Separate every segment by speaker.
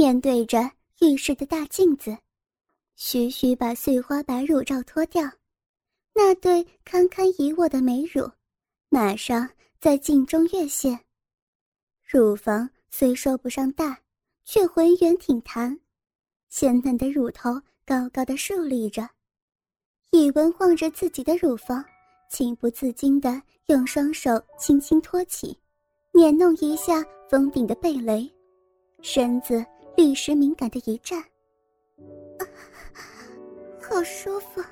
Speaker 1: 面对着浴室的大镜子，徐徐把碎花白乳罩脱掉，那对堪堪一握的美乳，马上在镜中跃现。乳房虽说不上大，却浑圆挺弹，鲜嫩的乳头高高的竖立着。以文望着自己的乳房，情不自禁地用双手轻轻托起，捻弄一下峰顶的蓓蕾，身子。立时敏感的一颤，啊，好舒服，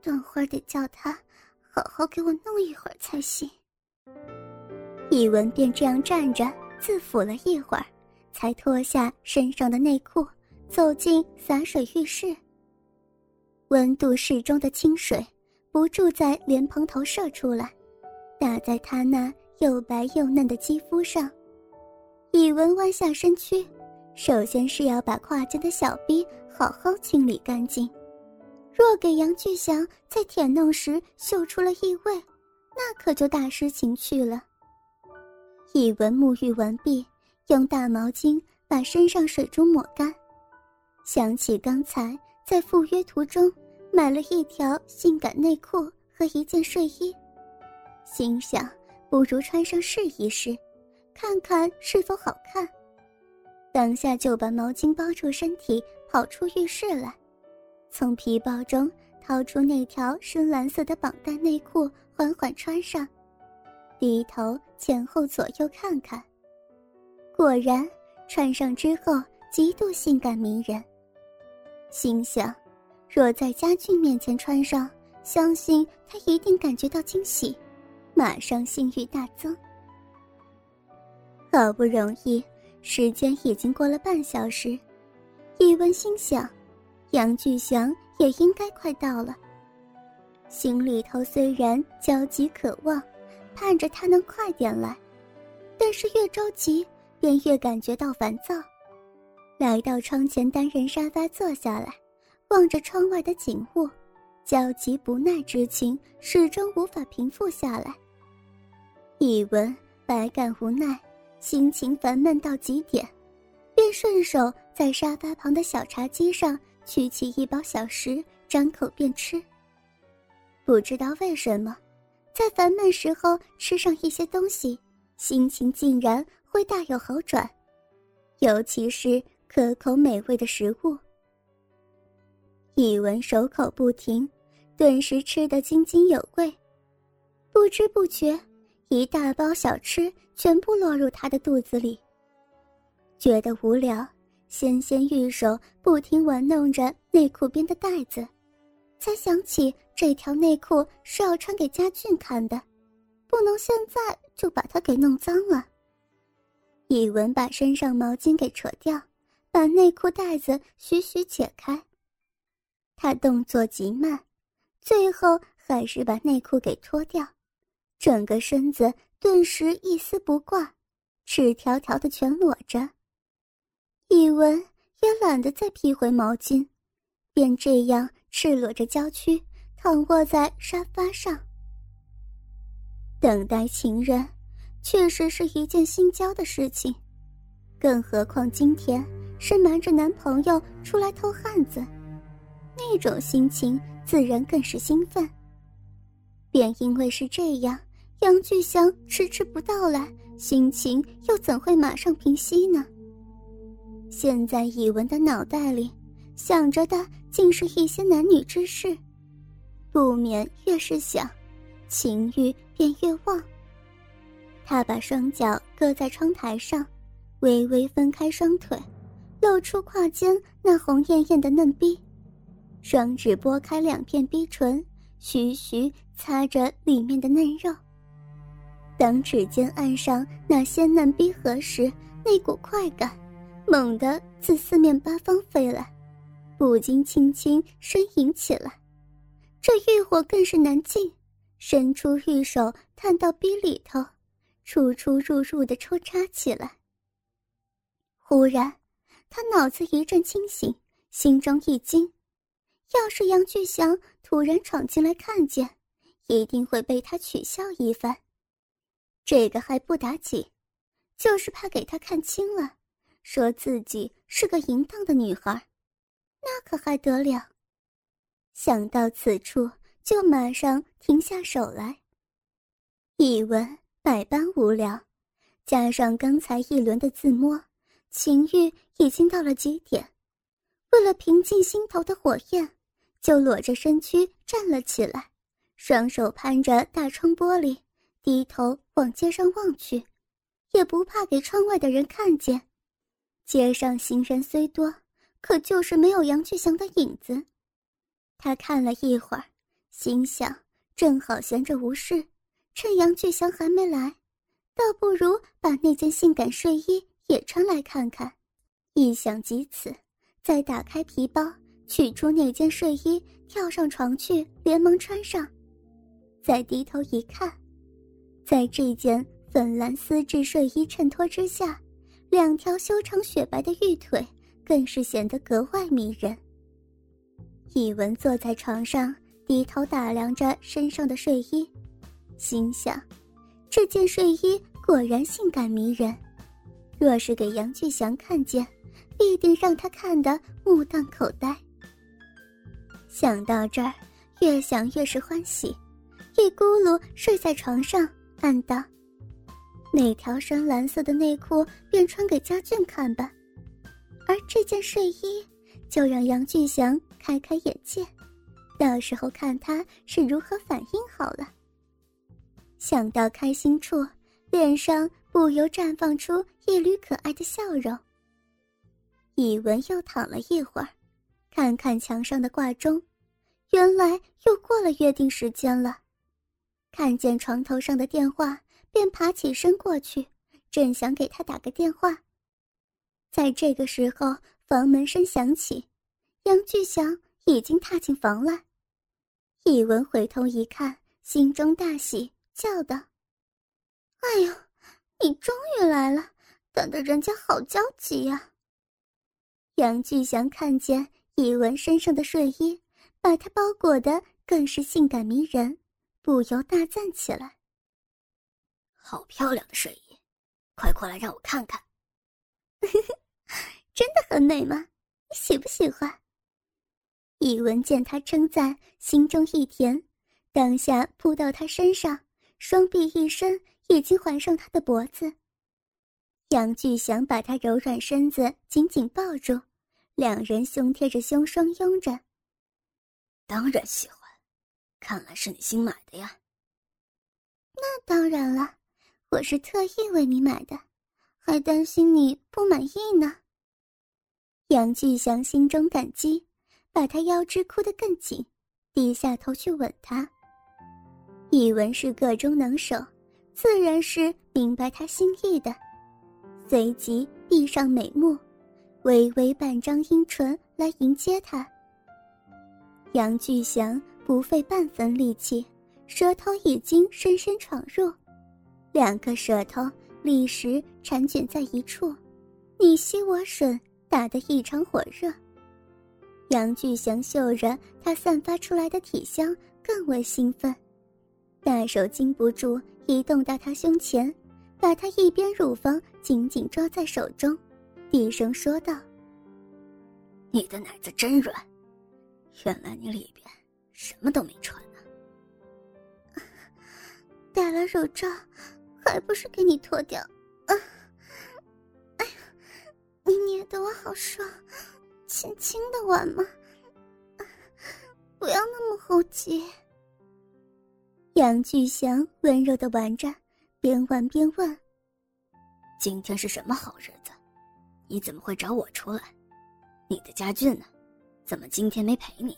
Speaker 1: 等会儿得叫他好好给我弄一会儿才行。一文便这样站着自抚了一会儿，才脱下身上的内裤，走进洒水浴室。温度适中的清水不住在莲蓬头射出来，打在他那又白又嫩的肌肤上。以文弯下身躯。首先是要把胯间的小逼好好清理干净，若给杨巨祥在舔弄时嗅出了异味，那可就大失情趣了。一文沐浴完毕，用大毛巾把身上水珠抹干，想起刚才在赴约途中买了一条性感内裤和一件睡衣，心想不如穿上试一试，看看是否好看。当下就把毛巾包住身体，跑出浴室来，从皮包中掏出那条深蓝色的绑带内裤，缓缓穿上，低头前后左右看看，果然穿上之后极度性感迷人。心想，若在家俊面前穿上，相信他一定感觉到惊喜，马上性欲大增。好不容易。时间已经过了半小时，一文心想，杨巨祥也应该快到了。心里头虽然焦急渴望，盼着他能快点来，但是越着急便越感觉到烦躁。来到窗前单人沙发坐下来，望着窗外的景物，焦急不耐之情始终无法平复下来。一文百感无奈。心情烦闷到极点，便顺手在沙发旁的小茶几上取起一包小食，张口便吃。不知道为什么，在烦闷时候吃上一些东西，心情竟然会大有好转，尤其是可口美味的食物。一闻手口不停，顿时吃得津津有味，不知不觉。一大包小吃全部落入他的肚子里。觉得无聊，纤纤玉手不停玩弄着内裤边的带子，才想起这条内裤是要穿给家俊看的，不能现在就把它给弄脏了。以文把身上毛巾给扯掉，把内裤带子徐徐解开。他动作极慢，最后还是把内裤给脱掉。整个身子顿时一丝不挂，赤条条的全裸着。以文也懒得再披回毛巾，便这样赤裸着娇躯躺卧在沙发上。等待情人，确实是一件心焦的事情，更何况今天是瞒着男朋友出来偷汉子，那种心情自然更是兴奋。便因为是这样。杨巨祥迟迟不到来，心情又怎会马上平息呢？现在以文的脑袋里想着的竟是一些男女之事，不免越是想，情欲便越旺。他把双脚搁在窗台上，微微分开双腿，露出胯间那红艳艳的嫩逼，双指拨开两片逼唇，徐徐擦着里面的嫩肉。当指尖按上那鲜嫩逼合时，那股快感猛地自四面八方飞来，不禁轻轻呻吟起来。这欲火更是难禁，伸出玉手探到逼里头，出出入入的抽插起来。忽然，他脑子一阵清醒，心中一惊：要是杨巨祥突然闯进来看见，一定会被他取笑一番。这个还不打紧，就是怕给他看清了，说自己是个淫荡的女孩，那可还得了？想到此处，就马上停下手来。一文百般无聊，加上刚才一轮的自摸，情欲已经到了极点。为了平静心头的火焰，就裸着身躯站了起来，双手攀着大窗玻璃，低头往街上望去，也不怕给窗外的人看见。街上行人虽多，可就是没有杨巨祥的影子。他看了一会儿，心想：正好闲着无事，趁杨巨祥还没来，倒不如把那件性感睡衣也穿来看看。一想及此，再打开皮包，取出那件睡衣，跳上床去，连忙穿上。再低头一看，在这件粉蓝丝质睡衣衬托之下。两条修长雪白的玉腿，更是显得格外迷人。一文坐在床上，低头打量着身上的睡衣，心想：这件睡衣果然性感迷人。若是给杨巨祥看见，必定让他看得目瞪口呆。想到这儿，越想越是欢喜，一咕噜睡在床上，暗道。那条深蓝色的内裤便穿给家俊看吧，而这件睡衣就让杨俊祥开开眼界，到时候看他是如何反应好了。想到开心处，脸上不由绽放出一缕可爱的笑容。以文又躺了一会儿，看看墙上的挂钟，原来又过了约定时间了。看见床头上的电话。便爬起身过去，正想给他打个电话。在这个时候，房门声响起，杨巨祥已经踏进房来。一文回头一看，心中大喜，叫道：“哎呦，你终于来了，等得人家好焦急呀！”杨巨祥看见一文身上的睡衣，把他包裹的更是性感迷人，不由大赞起来。
Speaker 2: 好漂亮的睡衣，快过来让我看看。
Speaker 1: 真的很美吗？你喜不喜欢？一文见他称赞，心中一甜，当下扑到他身上，双臂一伸，已经环上他的脖子。杨巨祥把他柔软身子紧紧抱住，两人胸贴着胸，双拥着。
Speaker 2: 当然喜欢，看来是你新买的呀。
Speaker 1: 那当然了。我是特意为你买的，还担心你不满意呢。杨巨祥心中感激，把他腰肢箍得更紧，低下头去吻他。以文是个中能手，自然是明白他心意的，随即闭上美目，微微半张阴唇来迎接他。杨巨祥不费半分力气，舌头已经深深闯入。两个舌头立时缠卷在一处，你吸我吮，打得异常火热。杨巨祥嗅着他散发出来的体香，更为兴奋，大手禁不住移动到他胸前，把他一边乳房紧紧抓在手中，低声说道：“
Speaker 2: 你的奶子真软，原来你里边什么都没穿呢。
Speaker 1: 戴了手罩。”还不是给你脱掉，哎呀，你捏得我好爽，轻轻的玩嘛，不要那么猴急。杨巨祥温柔的玩着，边玩边问：“
Speaker 2: 今天是什么好日子？你怎么会找我出来？你的家俊呢？怎么今天没陪你？”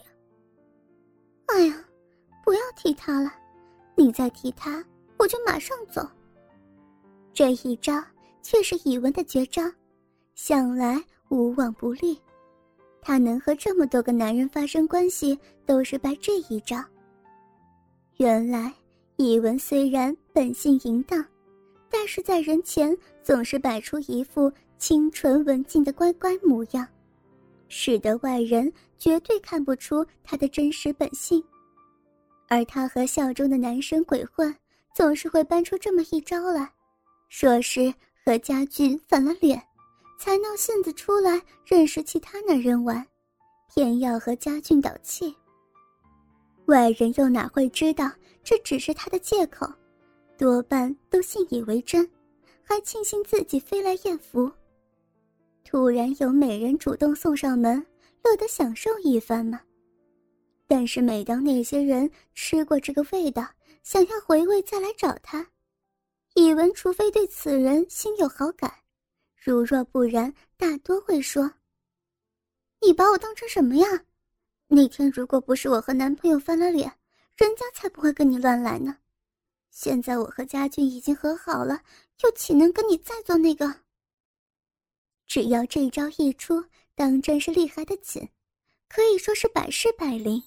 Speaker 1: 哎呀，不要提他了，你再提他，我就马上走。这一招却是以文的绝招，向来无往不利。他能和这么多个男人发生关系，都是拜这一招。原来以文虽然本性淫荡，但是在人前总是摆出一副清纯文静的乖乖模样，使得外人绝对看不出他的真实本性。而他和校中的男生鬼混，总是会搬出这么一招来。说是和家俊翻了脸，才闹性子出来认识其他男人玩，偏要和家俊导气。外人又哪会知道这只是他的借口，多半都信以为真，还庆幸自己飞来艳福。突然有美人主动送上门，乐得享受一番吗？但是每当那些人吃过这个味道，想要回味再来找他，以文除非对此人心有好感。如若不然，大多会说：“你把我当成什么呀？那天如果不是我和男朋友翻了脸，人家才不会跟你乱来呢。现在我和家俊已经和好了，又岂能跟你再做那个？只要这招一出，当真是厉害的紧，可以说是百试百灵。”